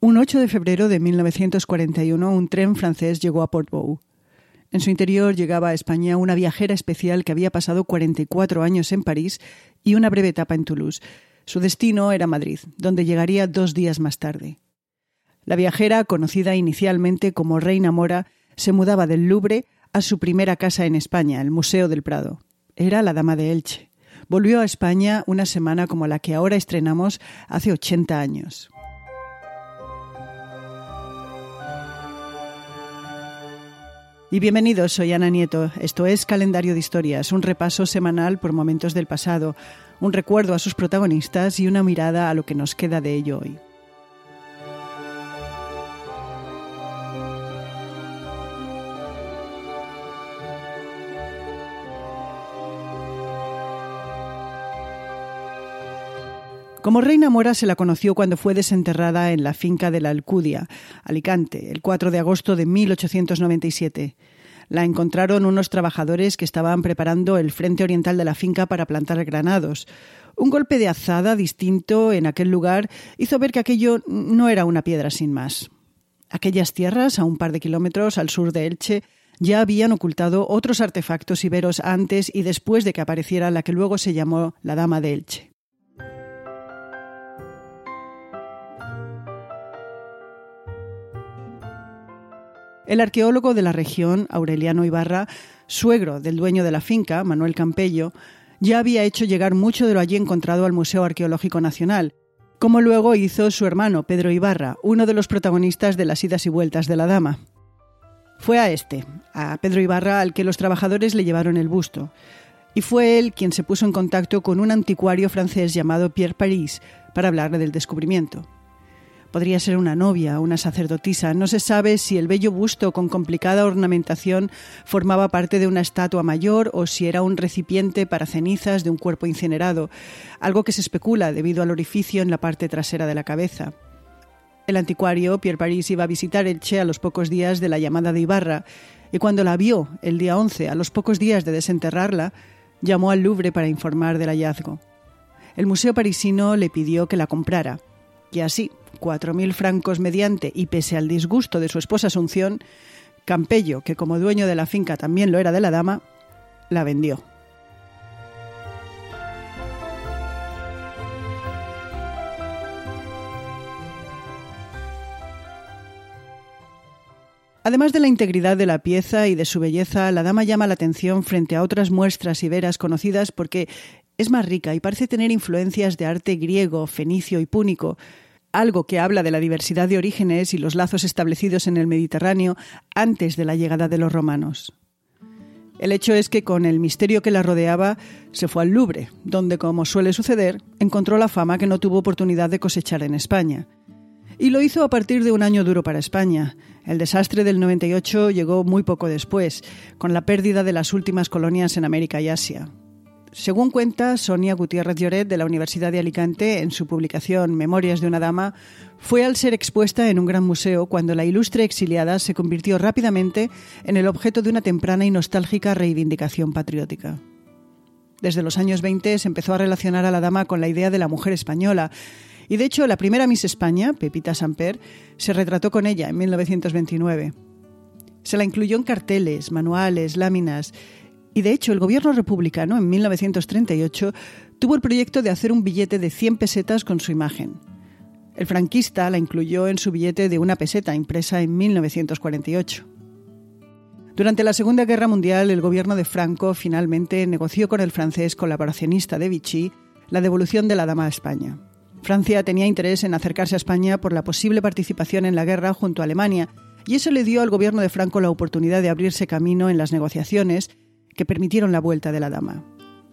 Un 8 de febrero de 1941 un tren francés llegó a Portbou. En su interior llegaba a España una viajera especial que había pasado 44 años en París y una breve etapa en Toulouse. Su destino era Madrid, donde llegaría dos días más tarde. La viajera, conocida inicialmente como Reina Mora, se mudaba del Louvre a su primera casa en España, el Museo del Prado. Era la Dama de Elche. Volvió a España una semana como la que ahora estrenamos hace 80 años. Y bienvenidos, soy Ana Nieto. Esto es Calendario de Historias, un repaso semanal por momentos del pasado, un recuerdo a sus protagonistas y una mirada a lo que nos queda de ello hoy. Como reina mora se la conoció cuando fue desenterrada en la finca de la Alcudia, Alicante, el 4 de agosto de 1897. La encontraron unos trabajadores que estaban preparando el frente oriental de la finca para plantar granados. Un golpe de azada distinto en aquel lugar hizo ver que aquello no era una piedra sin más. Aquellas tierras, a un par de kilómetros al sur de Elche, ya habían ocultado otros artefactos iberos antes y después de que apareciera la que luego se llamó la Dama de Elche. El arqueólogo de la región, Aureliano Ibarra, suegro del dueño de la finca, Manuel Campello, ya había hecho llegar mucho de lo allí encontrado al Museo Arqueológico Nacional, como luego hizo su hermano Pedro Ibarra, uno de los protagonistas de las idas y vueltas de la dama. Fue a este, a Pedro Ibarra, al que los trabajadores le llevaron el busto, y fue él quien se puso en contacto con un anticuario francés llamado Pierre Paris para hablarle del descubrimiento. Podría ser una novia, una sacerdotisa. No se sabe si el bello busto con complicada ornamentación formaba parte de una estatua mayor o si era un recipiente para cenizas de un cuerpo incinerado, algo que se especula debido al orificio en la parte trasera de la cabeza. El anticuario Pierre Paris iba a visitar Elche a los pocos días de la llamada de Ibarra y cuando la vio el día 11, a los pocos días de desenterrarla, llamó al Louvre para informar del hallazgo. El museo parisino le pidió que la comprara y así, cuatro mil francos mediante y pese al disgusto de su esposa Asunción, Campello, que como dueño de la finca también lo era de la dama, la vendió. Además de la integridad de la pieza y de su belleza, la dama llama la atención frente a otras muestras iberas conocidas porque es más rica y parece tener influencias de arte griego, fenicio y púnico, algo que habla de la diversidad de orígenes y los lazos establecidos en el Mediterráneo antes de la llegada de los romanos. El hecho es que con el misterio que la rodeaba se fue al Louvre, donde, como suele suceder, encontró la fama que no tuvo oportunidad de cosechar en España. Y lo hizo a partir de un año duro para España. El desastre del 98 llegó muy poco después, con la pérdida de las últimas colonias en América y Asia. Según cuenta Sonia Gutiérrez Lloret de la Universidad de Alicante en su publicación Memorias de una dama, fue al ser expuesta en un gran museo cuando la ilustre exiliada se convirtió rápidamente en el objeto de una temprana y nostálgica reivindicación patriótica. Desde los años 20 se empezó a relacionar a la dama con la idea de la mujer española, y de hecho la primera Miss España, Pepita Samper, se retrató con ella en 1929. Se la incluyó en carteles, manuales, láminas y de hecho, el gobierno republicano en 1938 tuvo el proyecto de hacer un billete de 100 pesetas con su imagen. El franquista la incluyó en su billete de una peseta impresa en 1948. Durante la Segunda Guerra Mundial, el gobierno de Franco finalmente negoció con el francés colaboracionista de Vichy la devolución de la dama a España. Francia tenía interés en acercarse a España por la posible participación en la guerra junto a Alemania, y eso le dio al gobierno de Franco la oportunidad de abrirse camino en las negociaciones que permitieron la vuelta de la dama.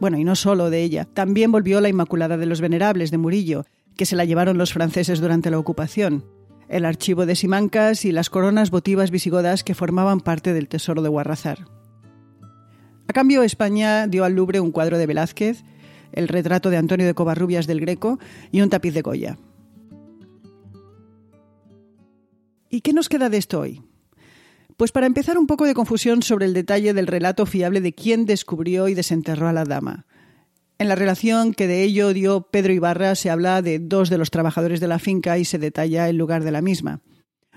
Bueno, y no solo de ella, también volvió la Inmaculada de los Venerables de Murillo, que se la llevaron los franceses durante la ocupación, el archivo de Simancas y las coronas votivas visigodas que formaban parte del tesoro de Guarrazar. A cambio, España dio al Louvre un cuadro de Velázquez, el retrato de Antonio de Covarrubias del Greco y un tapiz de Goya. ¿Y qué nos queda de esto hoy? Pues para empezar un poco de confusión sobre el detalle del relato fiable de quién descubrió y desenterró a la dama. En la relación que de ello dio Pedro Ibarra se habla de dos de los trabajadores de la finca y se detalla el lugar de la misma.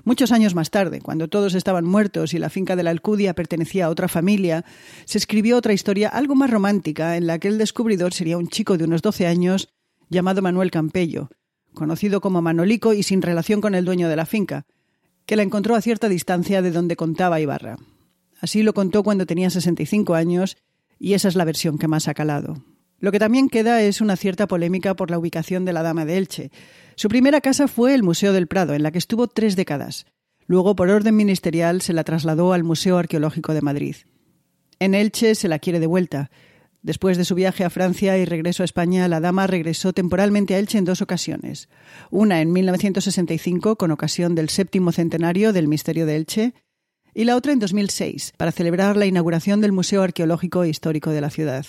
Muchos años más tarde, cuando todos estaban muertos y la finca de la Alcudia pertenecía a otra familia, se escribió otra historia algo más romántica en la que el descubridor sería un chico de unos 12 años llamado Manuel Campello, conocido como Manolico y sin relación con el dueño de la finca, que la encontró a cierta distancia de donde contaba Ibarra. Así lo contó cuando tenía 65 años y esa es la versión que más ha calado. Lo que también queda es una cierta polémica por la ubicación de la Dama de Elche. Su primera casa fue el Museo del Prado, en la que estuvo tres décadas. Luego, por orden ministerial, se la trasladó al Museo Arqueológico de Madrid. En Elche se la quiere de vuelta. Después de su viaje a Francia y regreso a España, la dama regresó temporalmente a Elche en dos ocasiones. Una en 1965, con ocasión del séptimo centenario del Misterio de Elche, y la otra en 2006, para celebrar la inauguración del Museo Arqueológico e Histórico de la ciudad.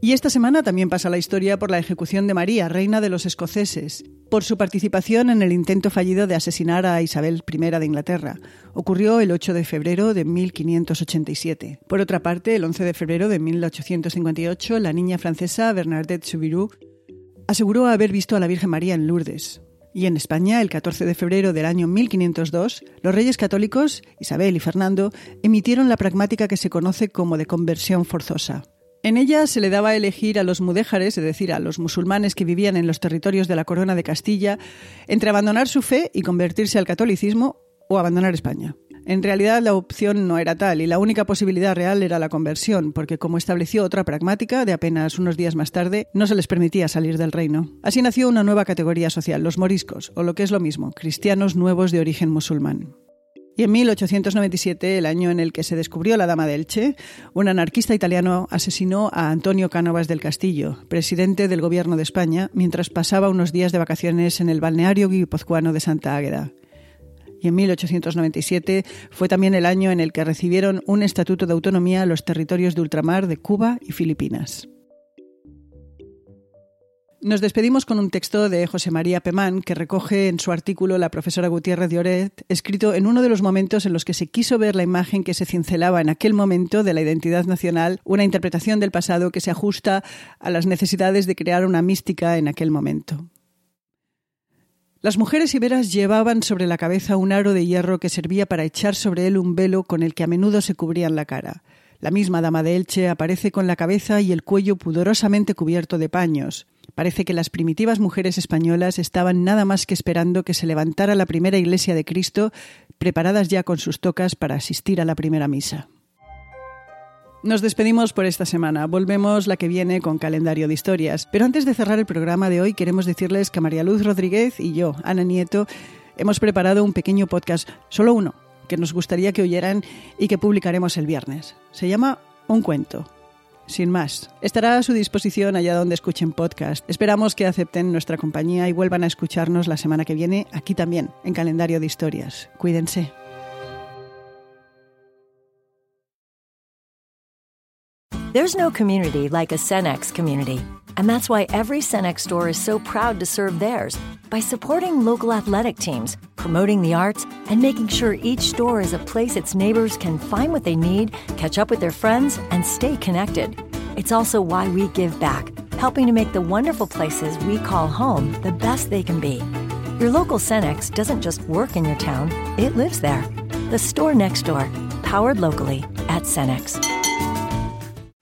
Y esta semana también pasa la historia por la ejecución de María, reina de los escoceses, por su participación en el intento fallido de asesinar a Isabel I de Inglaterra. Ocurrió el 8 de febrero de 1587. Por otra parte, el 11 de febrero de 1858, la niña francesa Bernadette Soubirous aseguró haber visto a la Virgen María en Lourdes. Y en España, el 14 de febrero del año 1502, los reyes católicos, Isabel y Fernando, emitieron la pragmática que se conoce como de conversión forzosa. En ella se le daba a elegir a los mudéjares, es decir, a los musulmanes que vivían en los territorios de la Corona de Castilla, entre abandonar su fe y convertirse al catolicismo o abandonar España. En realidad la opción no era tal y la única posibilidad real era la conversión, porque como estableció otra pragmática de apenas unos días más tarde, no se les permitía salir del reino. Así nació una nueva categoría social, los moriscos, o lo que es lo mismo, cristianos nuevos de origen musulmán. Y en 1897, el año en el que se descubrió la Dama del Che, un anarquista italiano asesinó a Antonio Cánovas del Castillo, presidente del Gobierno de España, mientras pasaba unos días de vacaciones en el balneario guipuzcoano de Santa Águeda. Y en 1897 fue también el año en el que recibieron un estatuto de autonomía los territorios de ultramar de Cuba y Filipinas. Nos despedimos con un texto de José María Pemán que recoge en su artículo la profesora Gutiérrez de Oret, escrito en uno de los momentos en los que se quiso ver la imagen que se cincelaba en aquel momento de la identidad nacional, una interpretación del pasado que se ajusta a las necesidades de crear una mística en aquel momento. Las mujeres iberas llevaban sobre la cabeza un aro de hierro que servía para echar sobre él un velo con el que a menudo se cubrían la cara. La misma dama de Elche aparece con la cabeza y el cuello pudorosamente cubierto de paños. Parece que las primitivas mujeres españolas estaban nada más que esperando que se levantara la primera iglesia de Cristo, preparadas ya con sus tocas para asistir a la primera misa. Nos despedimos por esta semana. Volvemos la que viene con calendario de historias. Pero antes de cerrar el programa de hoy, queremos decirles que María Luz Rodríguez y yo, Ana Nieto, hemos preparado un pequeño podcast, solo uno, que nos gustaría que oyeran y que publicaremos el viernes. Se llama Un cuento sin más, estará a su disposición allá donde escuchen podcast. Esperamos que acepten nuestra compañía y vuelvan a escucharnos la semana que viene aquí también, en Calendario de Historias. Cuídense. And that's why every Cenex store is so proud to serve theirs by supporting local athletic teams, promoting the arts, and making sure each store is a place its neighbors can find what they need, catch up with their friends, and stay connected. It's also why we give back, helping to make the wonderful places we call home the best they can be. Your local Cenex doesn't just work in your town, it lives there. The store next door, powered locally at Cenex.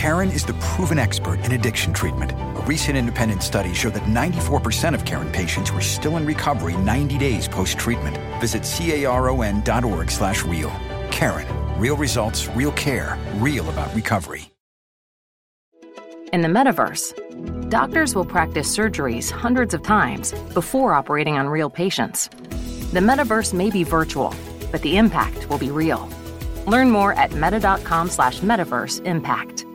Karen is the proven expert in addiction treatment. A recent independent study showed that 94% of Karen patients were still in recovery 90 days post-treatment. Visit caron.org slash real. Karen. Real results, real care, real about recovery. In the metaverse, doctors will practice surgeries hundreds of times before operating on real patients. The metaverse may be virtual, but the impact will be real. Learn more at meta.com slash metaverse impact.